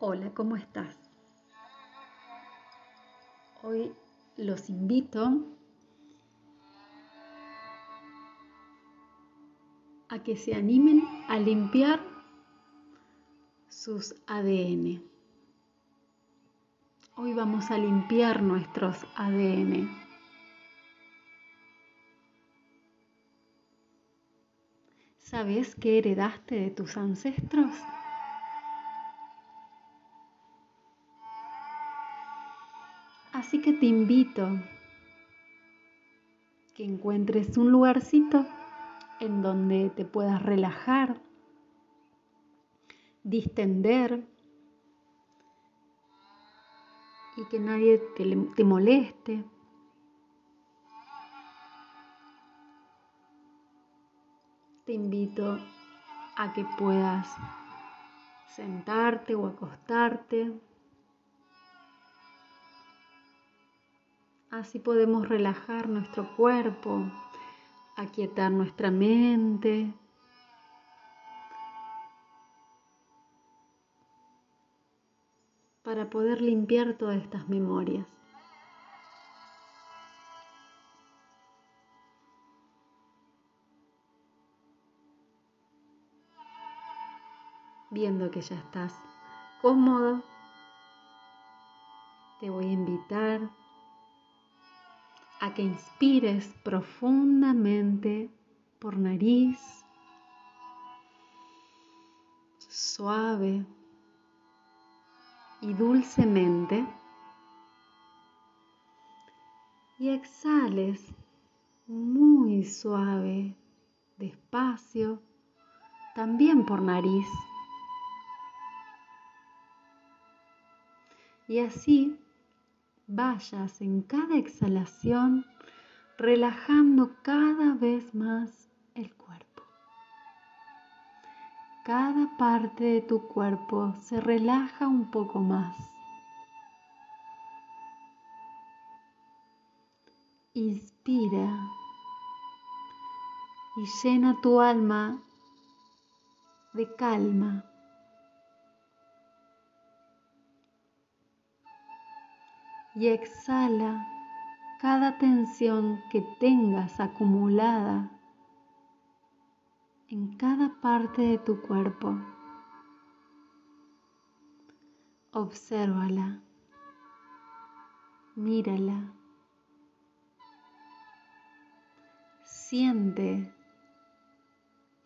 Hola, ¿cómo estás? Hoy los invito a que se animen a limpiar sus ADN. Hoy vamos a limpiar nuestros ADN. ¿Sabes qué heredaste de tus ancestros? Así que te invito que encuentres un lugarcito en donde te puedas relajar, distender y que nadie te, te moleste. Te invito a que puedas sentarte o acostarte. Así podemos relajar nuestro cuerpo, aquietar nuestra mente. para poder limpiar todas estas memorias. Viendo que ya estás cómodo, te voy a invitar a que inspires profundamente por nariz, suave y dulcemente, y exhales muy suave, despacio, también por nariz. Y así vayas en cada exhalación relajando cada vez más el cuerpo. Cada parte de tu cuerpo se relaja un poco más. Inspira y llena tu alma de calma. Y exhala cada tensión que tengas acumulada en cada parte de tu cuerpo. Obsérvala, mírala, siente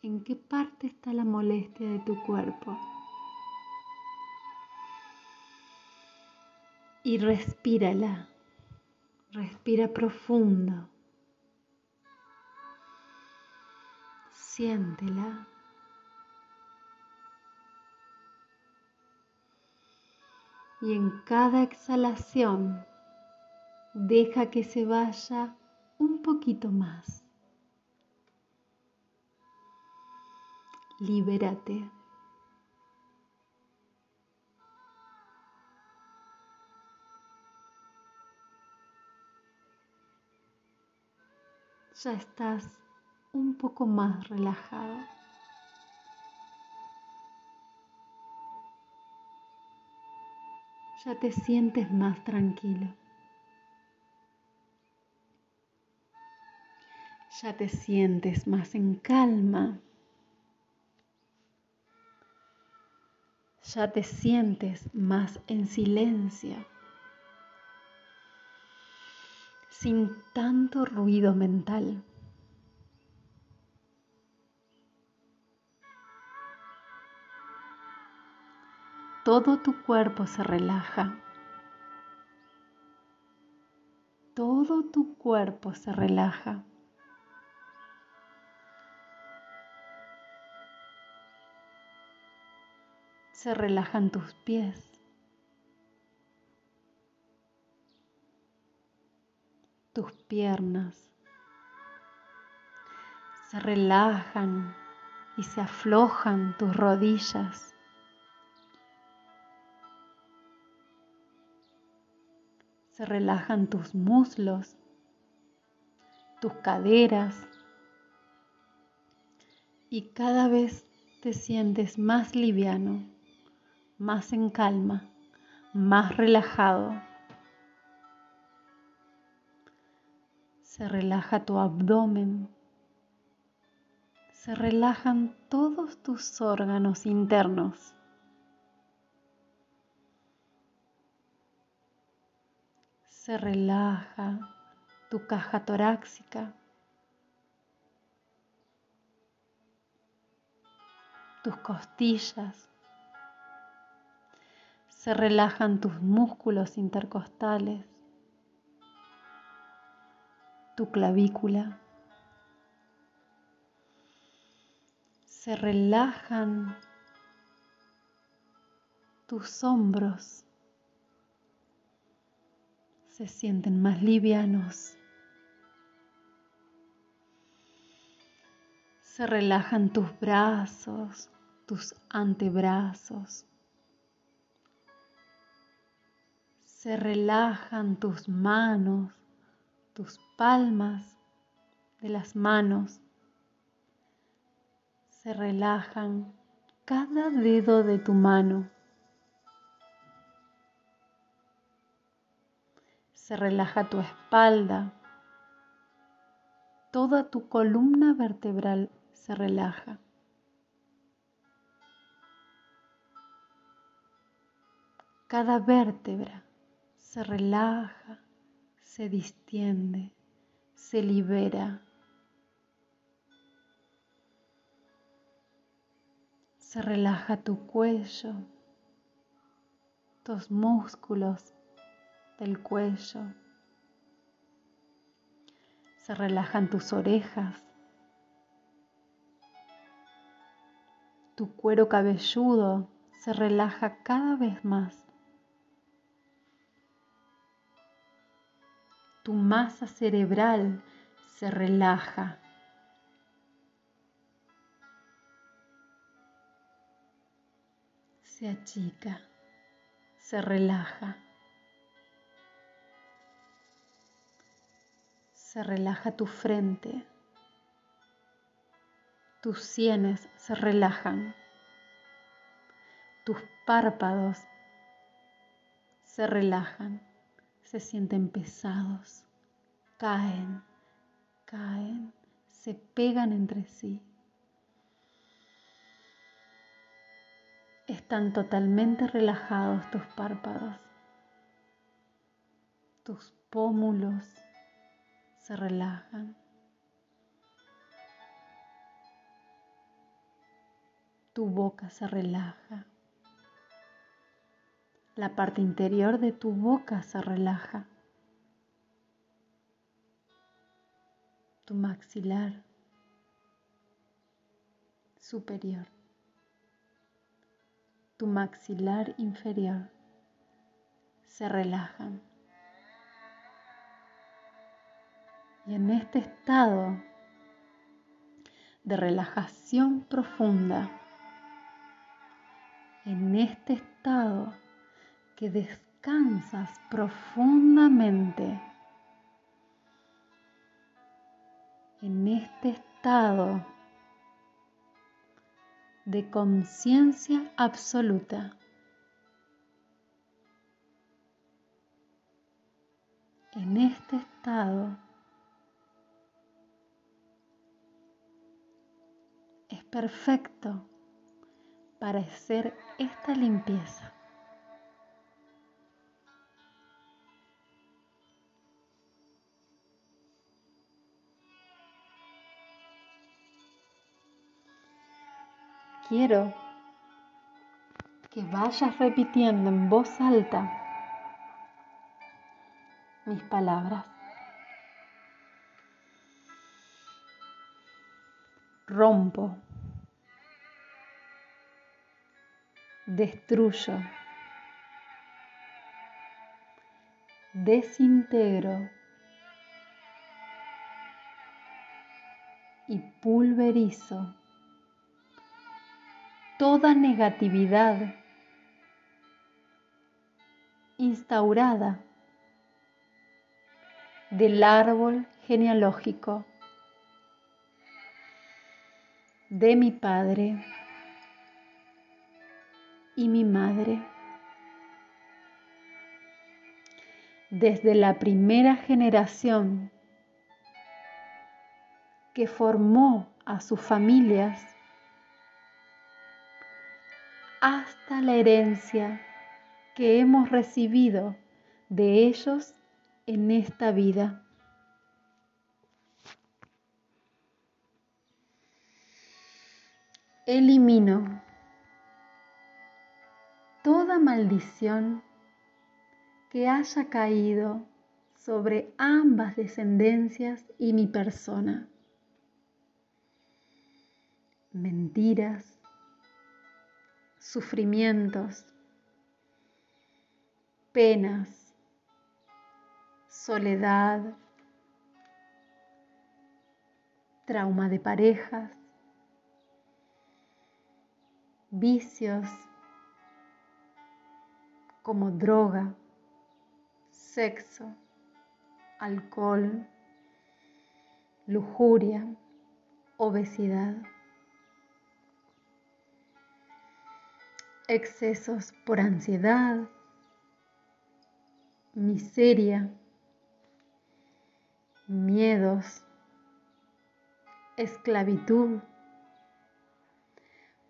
en qué parte está la molestia de tu cuerpo. Y respírala. Respira profundo. Siéntela. Y en cada exhalación deja que se vaya un poquito más. Libérate. Ya estás un poco más relajado. Ya te sientes más tranquilo. Ya te sientes más en calma. Ya te sientes más en silencio. Sin tanto ruido mental. Todo tu cuerpo se relaja. Todo tu cuerpo se relaja. Se relajan tus pies. Tus piernas se relajan y se aflojan tus rodillas. Se relajan tus muslos, tus caderas y cada vez te sientes más liviano, más en calma, más relajado. Se relaja tu abdomen. Se relajan todos tus órganos internos. Se relaja tu caja torácica. Tus costillas. Se relajan tus músculos intercostales tu clavícula. Se relajan tus hombros. Se sienten más livianos. Se relajan tus brazos, tus antebrazos. Se relajan tus manos, tus palmas de las manos se relajan cada dedo de tu mano. Se relaja tu espalda. Toda tu columna vertebral se relaja. Cada vértebra se relaja se distiende, se libera. Se relaja tu cuello, tus músculos del cuello. Se relajan tus orejas, tu cuero cabelludo se relaja cada vez más. Tu masa cerebral se relaja. Se achica, se relaja. Se relaja tu frente. Tus sienes se relajan. Tus párpados se relajan se sienten pesados, caen, caen, se pegan entre sí. Están totalmente relajados tus párpados. Tus pómulos se relajan. Tu boca se relaja. La parte interior de tu boca se relaja. Tu maxilar superior. Tu maxilar inferior se relajan. Y en este estado de relajación profunda, en este estado que descansas profundamente en este estado de conciencia absoluta. En este estado es perfecto para hacer esta limpieza. Quiero. Que vayas repitiendo en voz alta mis palabras. Rompo, destruyo, desintegro. Y pulverizo toda negatividad instaurada del árbol genealógico de mi padre, y mi madre. Desde la primera generación que formó a sus familias hasta la herencia que hemos recibido de ellos en esta vida. Elimino toda maldición que haya caído sobre ambas descendencias y mi persona. Mentiras, sufrimientos, penas, soledad, trauma de parejas, vicios como droga, sexo, alcohol, lujuria, obesidad, excesos por ansiedad, miseria, miedos, esclavitud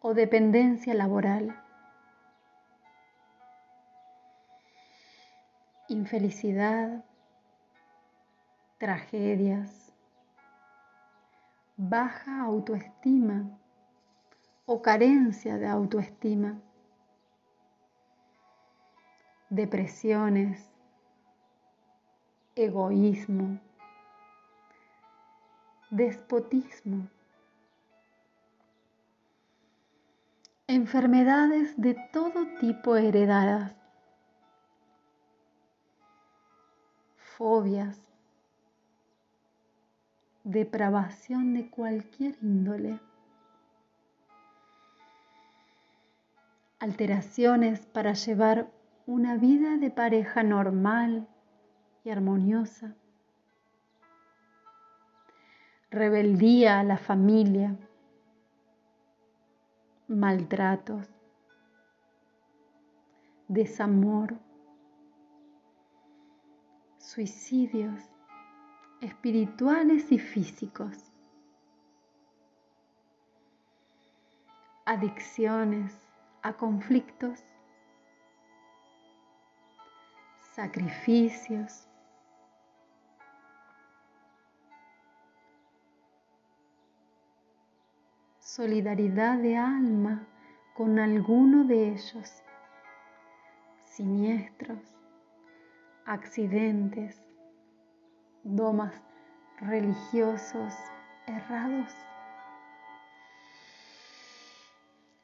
o dependencia laboral. Infelicidad, tragedias, baja autoestima o carencia de autoestima, depresiones, egoísmo, despotismo, enfermedades de todo tipo heredadas, fobias, depravación de cualquier índole, alteraciones para llevar una vida de pareja normal y armoniosa, rebeldía a la familia, maltratos, desamor, suicidios. Espirituales y físicos, adicciones a conflictos, sacrificios, solidaridad de alma con alguno de ellos, siniestros, accidentes, domas religiosos errados.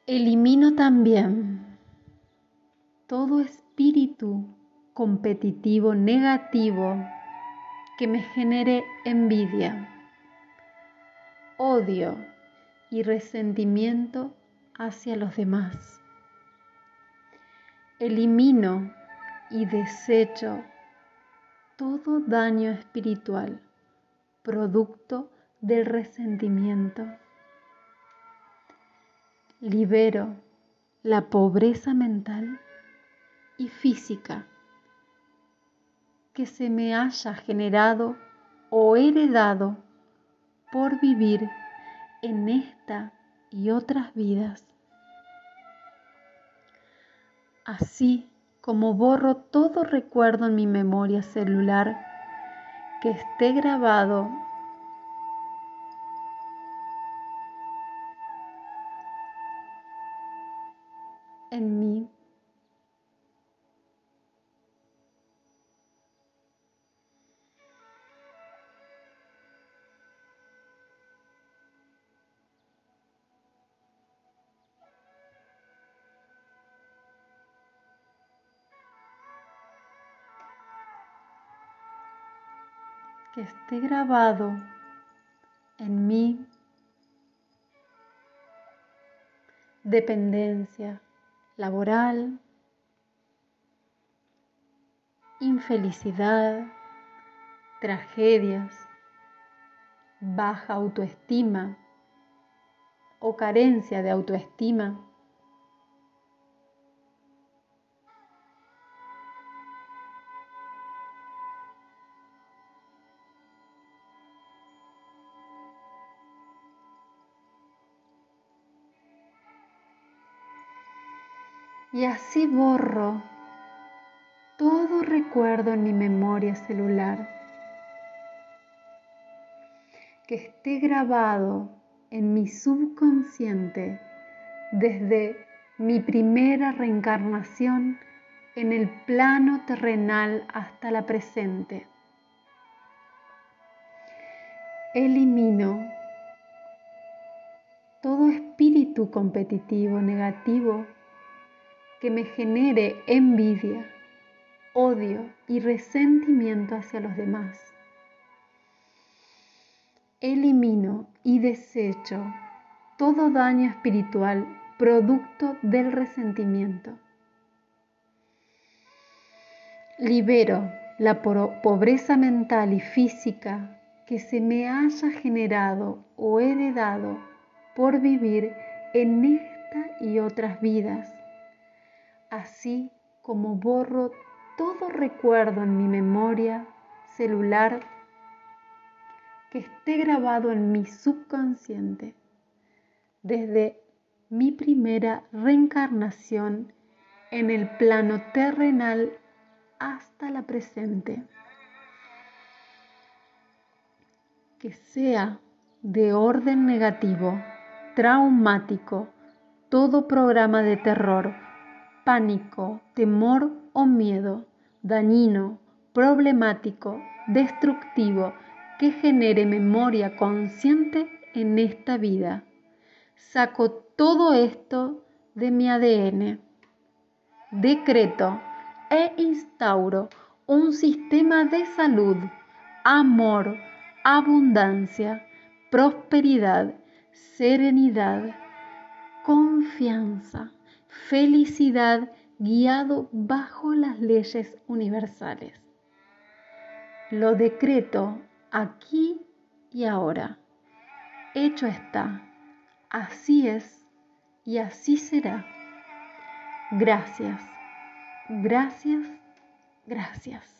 Elimino también todo espíritu competitivo negativo que me genere envidia, odio, y resentimiento hacia los demás. Elimino y desecho todo daño espiritual producto del resentimiento. Libero la pobreza mental y física que se me haya generado o heredado por vivir en esta y otras vidas. Así como borro todo recuerdo en mi memoria celular que esté grabado en mí esté grabado en mí dependencia laboral, infelicidad, tragedias, baja autoestima o carencia de autoestima, Y así borro todo recuerdo en mi memoria celular que esté grabado en mi subconsciente desde mi primera reencarnación en el plano terrenal hasta la presente. Elimino todo espíritu competitivo negativo que me genere envidia, odio y resentimiento hacia los demás. Elimino y desecho todo daño espiritual producto del resentimiento. Libero la pobreza mental y física que se me haya generado o heredado por vivir en esta y otras vidas, así como borro todo recuerdo en mi memoria celular que esté grabado en mi subconsciente desde mi primera reencarnación en el plano terrenal hasta la presente. Que sea de orden negativo, traumático, todo programa de terror, pánico, temor o miedo, dañino, problemático, destructivo, que genere memoria consciente en esta vida. Saco todo esto de mi ADN. Decreto e instauro un sistema de salud, amor, abundancia, prosperidad, serenidad, confianza, felicidad guiado bajo las leyes universales. Lo decreto aquí y ahora. Hecho está. Así es y así será. Gracias, gracias, gracias.